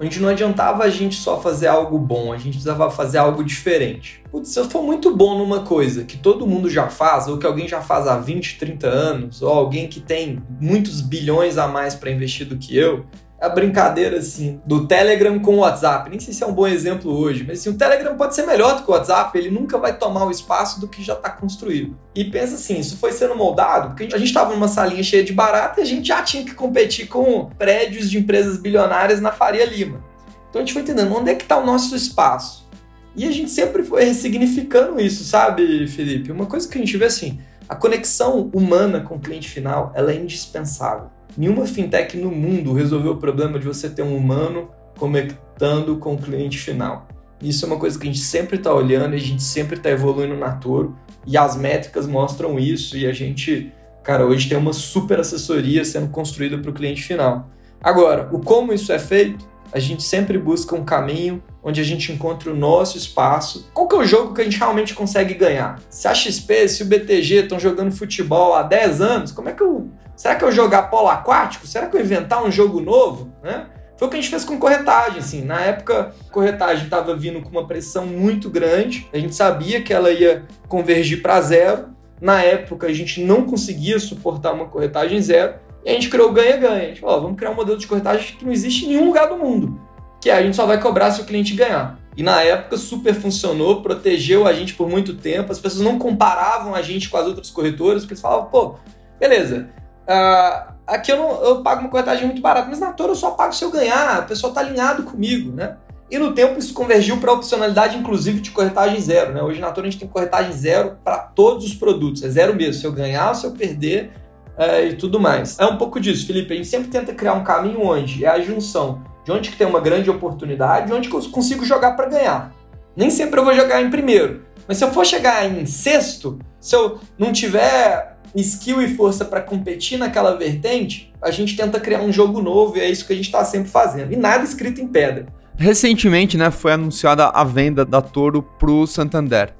onde não adiantava a gente só fazer algo bom, a gente precisava fazer algo diferente. Putz, se eu for muito bom numa coisa que todo mundo já faz, ou que alguém já faz há 20, 30 anos, ou alguém que tem muitos bilhões a mais para investir do que eu, a brincadeira assim do Telegram com o WhatsApp. Nem sei se é um bom exemplo hoje, mas assim, o Telegram pode ser melhor do que o WhatsApp, ele nunca vai tomar o espaço do que já está construído. E pensa assim, isso foi sendo moldado porque a gente estava numa salinha cheia de barata e a gente já tinha que competir com prédios de empresas bilionárias na Faria Lima. Então a gente foi entendendo onde é que está o nosso espaço. E a gente sempre foi ressignificando isso, sabe, Felipe? Uma coisa que a gente vê assim, a conexão humana com o cliente final, ela é indispensável. Nenhuma fintech no mundo resolveu o problema de você ter um humano conectando com o cliente final. Isso é uma coisa que a gente sempre está olhando e a gente sempre está evoluindo na Toro. E as métricas mostram isso e a gente, cara, hoje tem uma super assessoria sendo construída para o cliente final. Agora, o como isso é feito, a gente sempre busca um caminho onde a gente encontra o nosso espaço. Qual que é o jogo que a gente realmente consegue ganhar? Se a XP, se o BTG estão jogando futebol há 10 anos, como é que eu Será que eu jogar polo aquático? Será que eu inventar um jogo novo? Né? Foi o que a gente fez com corretagem, assim. Na época, corretagem estava vindo com uma pressão muito grande. A gente sabia que ela ia convergir para zero. Na época, a gente não conseguia suportar uma corretagem zero. E a gente criou ganha-ganha. Falou, vamos criar um modelo de corretagem que não existe em nenhum lugar do mundo. Que é, a gente só vai cobrar se o cliente ganhar. E na época super funcionou, protegeu a gente por muito tempo. As pessoas não comparavam a gente com as outras corretoras, porque eles falavam, pô, beleza, Uh, aqui eu, não, eu pago uma corretagem muito barata, mas na Toro eu só pago se eu ganhar, o pessoal está alinhado comigo, né? E no tempo isso convergiu para a opcionalidade, inclusive, de corretagem zero, né? Hoje na Toro a gente tem corretagem zero para todos os produtos, é zero mesmo, se eu ganhar ou se eu perder é, e tudo mais. É um pouco disso, Felipe, a gente sempre tenta criar um caminho onde é a junção de onde que tem uma grande oportunidade, de onde que eu consigo jogar para ganhar. Nem sempre eu vou jogar em primeiro, mas se eu for chegar em sexto, se eu não tiver skill e força para competir naquela vertente, a gente tenta criar um jogo novo e é isso que a gente está sempre fazendo. E nada escrito em pedra. Recentemente, né, foi anunciada a venda da Toro para o Santander.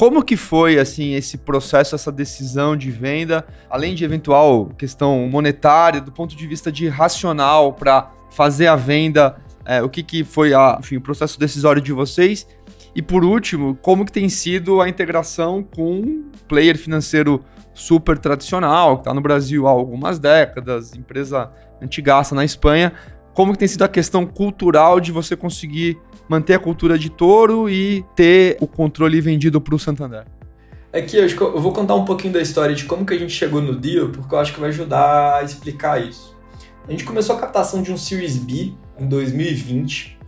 Como que foi assim esse processo, essa decisão de venda, além de eventual questão monetária, do ponto de vista de racional para fazer a venda, é, o que, que foi a, enfim, o processo decisório de vocês? E por último, como que tem sido a integração com um player financeiro super tradicional, que está no Brasil há algumas décadas, empresa antigaça na Espanha. Como que tem sido a questão cultural de você conseguir manter a cultura de touro e ter o controle vendido para o Santander? Aqui eu vou contar um pouquinho da história de como que a gente chegou no deal, porque eu acho que vai ajudar a explicar isso. A gente começou a captação de um Series B em 2020,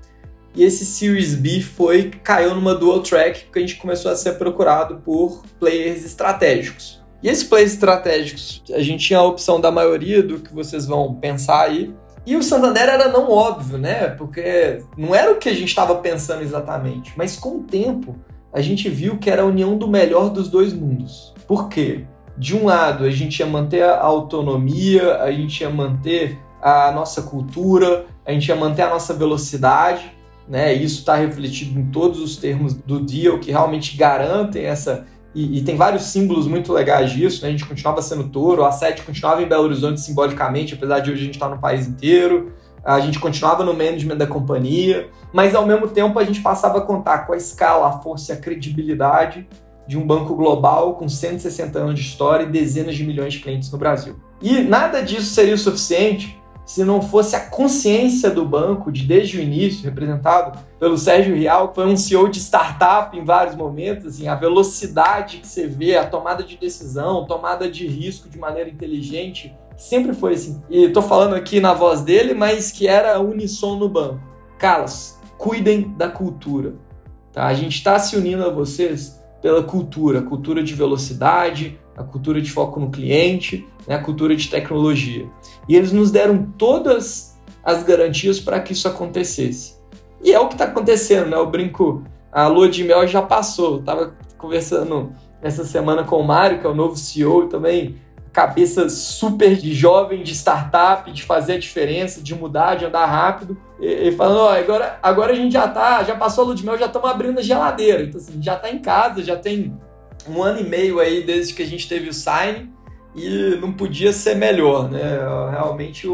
e esse Series B foi caiu numa dual track, porque a gente começou a ser procurado por players estratégicos. E esses plays estratégicos, a gente tinha a opção da maioria do que vocês vão pensar aí. E o Santander era não óbvio, né? Porque não era o que a gente estava pensando exatamente. Mas com o tempo, a gente viu que era a união do melhor dos dois mundos. Por quê? De um lado, a gente ia manter a autonomia, a gente ia manter a nossa cultura, a gente ia manter a nossa velocidade, né? Isso está refletido em todos os termos do deal que realmente garantem essa e, e, tem vários símbolos muito legais disso, né? A gente continuava sendo touro, a sede continuava em Belo Horizonte simbolicamente, apesar de hoje a gente estar no país inteiro. A gente continuava no management da companhia, mas ao mesmo tempo a gente passava a contar com a escala, a força e a credibilidade de um banco global com 160 anos de história e dezenas de milhões de clientes no Brasil. E nada disso seria o suficiente se não fosse a consciência do banco de desde o início, representado pelo Sérgio Rial, que foi um CEO de startup em vários momentos, assim, a velocidade que você vê, a tomada de decisão, tomada de risco de maneira inteligente, sempre foi assim. E estou falando aqui na voz dele, mas que era unissono no banco. Carlos, cuidem da cultura. Tá? A gente está se unindo a vocês pela cultura, cultura de velocidade, a cultura de foco no cliente, né, a cultura de tecnologia. E eles nos deram todas as garantias para que isso acontecesse. E é o que está acontecendo, né? Eu brinco, a lua de mel já passou. Eu tava conversando essa semana com o Mário, que é o novo CEO também, cabeça super de jovem, de startup, de fazer a diferença, de mudar, de andar rápido. E, e falando, ó, agora, agora a gente já tá, já passou a lua de mel, já estamos abrindo a geladeira. Então, assim, já tá em casa, já tem um ano e meio aí desde que a gente teve o sign e não podia ser melhor, né? Realmente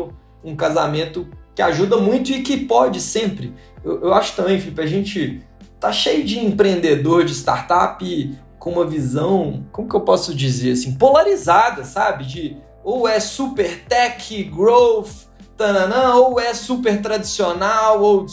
um casamento que ajuda muito e que pode sempre. Eu, eu acho também, Felipe, a gente tá cheio de empreendedor, de startup com uma visão, como que eu posso dizer assim, polarizada, sabe? De ou é super tech, growth, tananã, ou é super tradicional, ou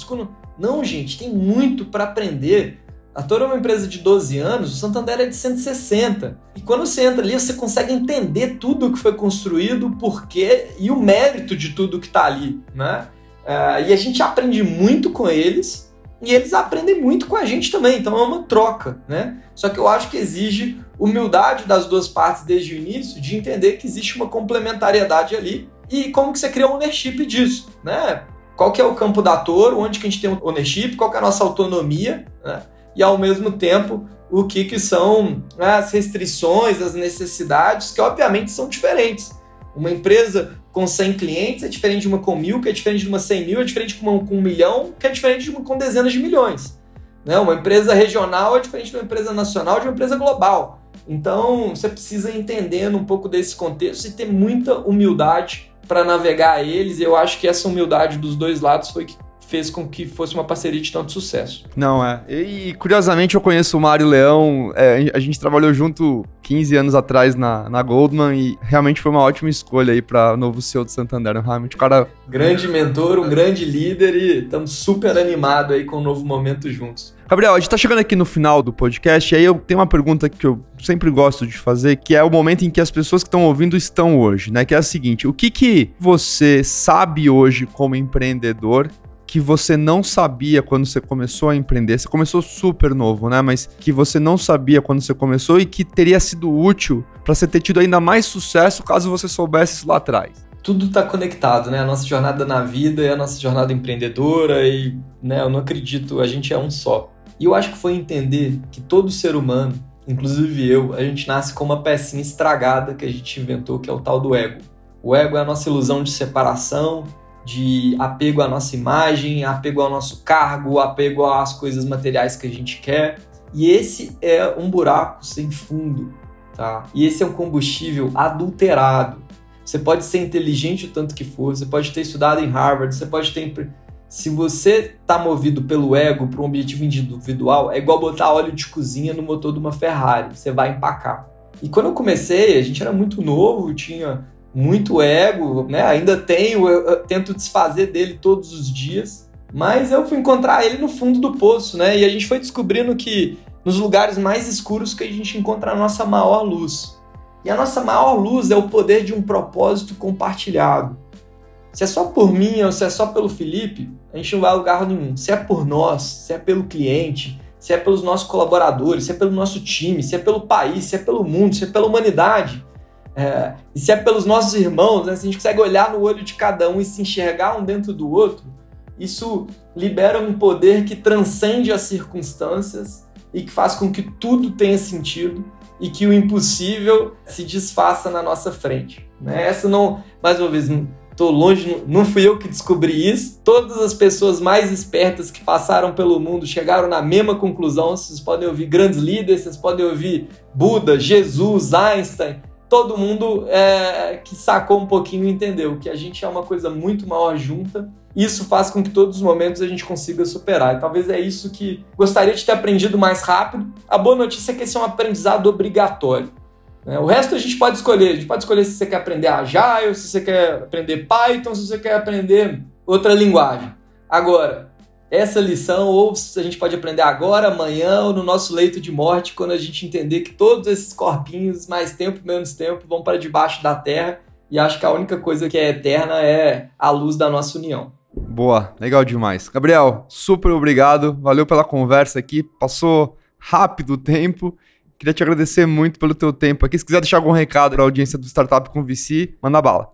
não, gente, tem muito para aprender. A Toro é uma empresa de 12 anos, o Santander é de 160. E quando você entra ali, você consegue entender tudo o que foi construído, o porquê e o mérito de tudo que está ali, né? Uh, e a gente aprende muito com eles e eles aprendem muito com a gente também, então é uma troca, né? Só que eu acho que exige humildade das duas partes desde o início, de entender que existe uma complementariedade ali e como que você cria ownership disso, né? Qual que é o campo da Toro, onde que a gente tem ownership, qual que é a nossa autonomia, né? E ao mesmo tempo, o que que são as restrições, as necessidades, que obviamente são diferentes. Uma empresa com 100 clientes é diferente de uma com mil, que é diferente de uma 100 mil, é diferente de uma com um milhão, que é diferente de uma com dezenas de milhões. Né? Uma empresa regional é diferente de uma empresa nacional, de uma empresa global. Então, você precisa entender um pouco desse contexto e ter muita humildade para navegar eles. Eu acho que essa humildade dos dois lados foi que fez com que fosse uma parceria de tanto sucesso. Não, é. E, curiosamente eu conheço o Mário Leão, é, a gente trabalhou junto 15 anos atrás na, na Goldman e realmente foi uma ótima escolha aí para novo CEO do Santander. Realmente o cara. Grande mentor, um grande líder e estamos super animados aí com o um novo momento juntos. Gabriel, a gente tá chegando aqui no final do podcast e aí eu tenho uma pergunta que eu sempre gosto de fazer, que é o momento em que as pessoas que estão ouvindo estão hoje, né? Que é a seguinte: o que que você sabe hoje como empreendedor que você não sabia quando você começou a empreender? Você começou super novo, né? Mas que você não sabia quando você começou e que teria sido útil para você ter tido ainda mais sucesso caso você soubesse isso lá atrás. Tudo está conectado, né? A nossa jornada na vida e a nossa jornada empreendedora e, né, eu não acredito, a gente é um só. E eu acho que foi entender que todo ser humano, inclusive eu, a gente nasce com uma pecinha estragada que a gente inventou, que é o tal do ego. O ego é a nossa ilusão de separação, de apego à nossa imagem, apego ao nosso cargo, apego às coisas materiais que a gente quer. E esse é um buraco sem fundo, tá? E esse é um combustível adulterado. Você pode ser inteligente o tanto que for, você pode ter estudado em Harvard, você pode ter. Se você está movido pelo ego para um objetivo individual, é igual botar óleo de cozinha no motor de uma Ferrari, você vai empacar. E quando eu comecei, a gente era muito novo, tinha muito ego, né? Ainda tenho, eu, eu tento desfazer dele todos os dias, mas eu fui encontrar ele no fundo do poço, né? E a gente foi descobrindo que nos lugares mais escuros que a gente encontra a nossa maior luz. E a nossa maior luz é o poder de um propósito compartilhado. Se é só por mim ou se é só pelo Felipe, a gente não vai a lugar nenhum. Se é por nós, se é pelo cliente, se é pelos nossos colaboradores, se é pelo nosso time, se é pelo país, se é pelo mundo, se é pela humanidade, é, e se é pelos nossos irmãos, né, se a gente consegue olhar no olho de cada um e se enxergar um dentro do outro, isso libera um poder que transcende as circunstâncias e que faz com que tudo tenha sentido e que o impossível se desfaça na nossa frente. Né? Essa não, mais uma vez, estou longe, não fui eu que descobri isso. Todas as pessoas mais espertas que passaram pelo mundo chegaram na mesma conclusão. Vocês podem ouvir grandes líderes, vocês podem ouvir Buda, Jesus, Einstein, todo mundo é, que sacou um pouquinho entendeu que a gente é uma coisa muito maior junta. Isso faz com que todos os momentos a gente consiga superar. E talvez é isso que gostaria de ter aprendido mais rápido. A boa notícia é que esse é um aprendizado obrigatório. Né? O resto a gente pode escolher. A gente pode escolher se você quer aprender Agile, se você quer aprender Python, se você quer aprender outra linguagem. Agora, essa lição, ou a gente pode aprender agora, amanhã, ou no nosso leito de morte, quando a gente entender que todos esses corpinhos, mais tempo, menos tempo, vão para debaixo da terra. E acho que a única coisa que é eterna é a luz da nossa união. Boa, legal demais. Gabriel, super obrigado, valeu pela conversa aqui, passou rápido o tempo. Queria te agradecer muito pelo teu tempo aqui. Se quiser deixar algum recado para a audiência do Startup com VC, manda bala.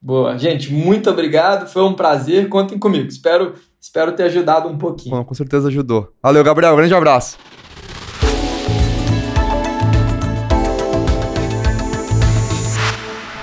Boa. Gente, muito obrigado. Foi um prazer. Contem comigo. Espero, espero ter ajudado um pouquinho. Bom, com certeza ajudou. Valeu, Gabriel. Grande abraço.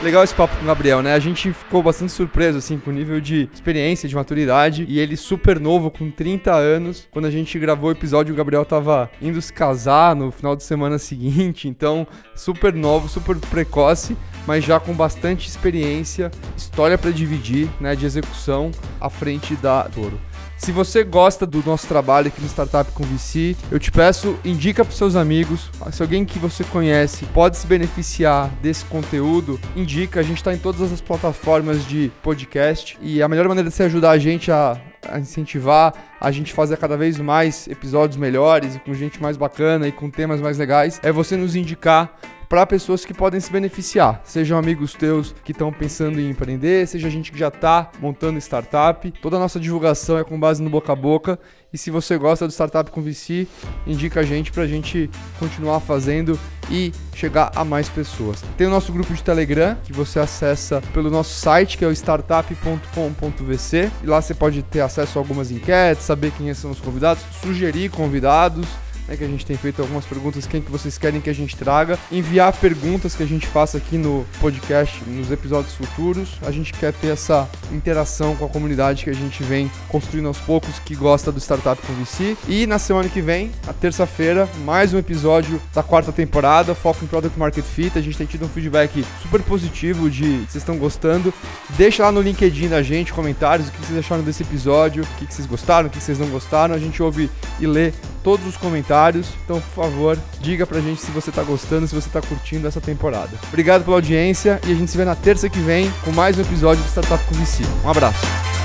Legal esse papo com o Gabriel, né? A gente ficou bastante surpreso, assim, com o nível de experiência, de maturidade. E ele super novo, com 30 anos. Quando a gente gravou o episódio, o Gabriel tava indo se casar no final de semana seguinte. Então, super novo, super precoce, mas já com bastante experiência, história para dividir, né? De execução à frente da Toro. Se você gosta do nosso trabalho aqui no Startup com VC, eu te peço, indica para seus amigos. Se alguém que você conhece pode se beneficiar desse conteúdo, indica. A gente está em todas as plataformas de podcast e a melhor maneira de você ajudar a gente a, a incentivar a gente fazer cada vez mais episódios melhores, com gente mais bacana e com temas mais legais, é você nos indicar para pessoas que podem se beneficiar, sejam amigos teus que estão pensando em empreender, seja gente que já está montando startup. Toda a nossa divulgação é com base no boca a boca. E se você gosta do Startup com VC, indica a gente para a gente continuar fazendo e chegar a mais pessoas. Tem o nosso grupo de Telegram que você acessa pelo nosso site que é o startup.com.vc e lá você pode ter acesso a algumas enquetes, saber quem são os convidados, sugerir convidados né, que a gente tem feito algumas perguntas, quem que vocês querem que a gente traga, enviar perguntas que a gente faça aqui no podcast, nos episódios futuros. A gente quer ter essa interação com a comunidade que a gente vem construindo aos poucos, que gosta do Startup com VC. E na semana que vem, a terça-feira, mais um episódio da quarta temporada, foco em Product Market Fit. A gente tem tido um feedback super positivo de vocês estão gostando. Deixa lá no LinkedIn da gente comentários o que vocês acharam desse episódio, o que vocês gostaram, o que vocês não gostaram. A gente ouve e lê todos os comentários. Então, por favor, diga pra gente se você tá gostando, se você tá curtindo essa temporada. Obrigado pela audiência e a gente se vê na terça que vem com mais um episódio do Startup com VC. Um abraço.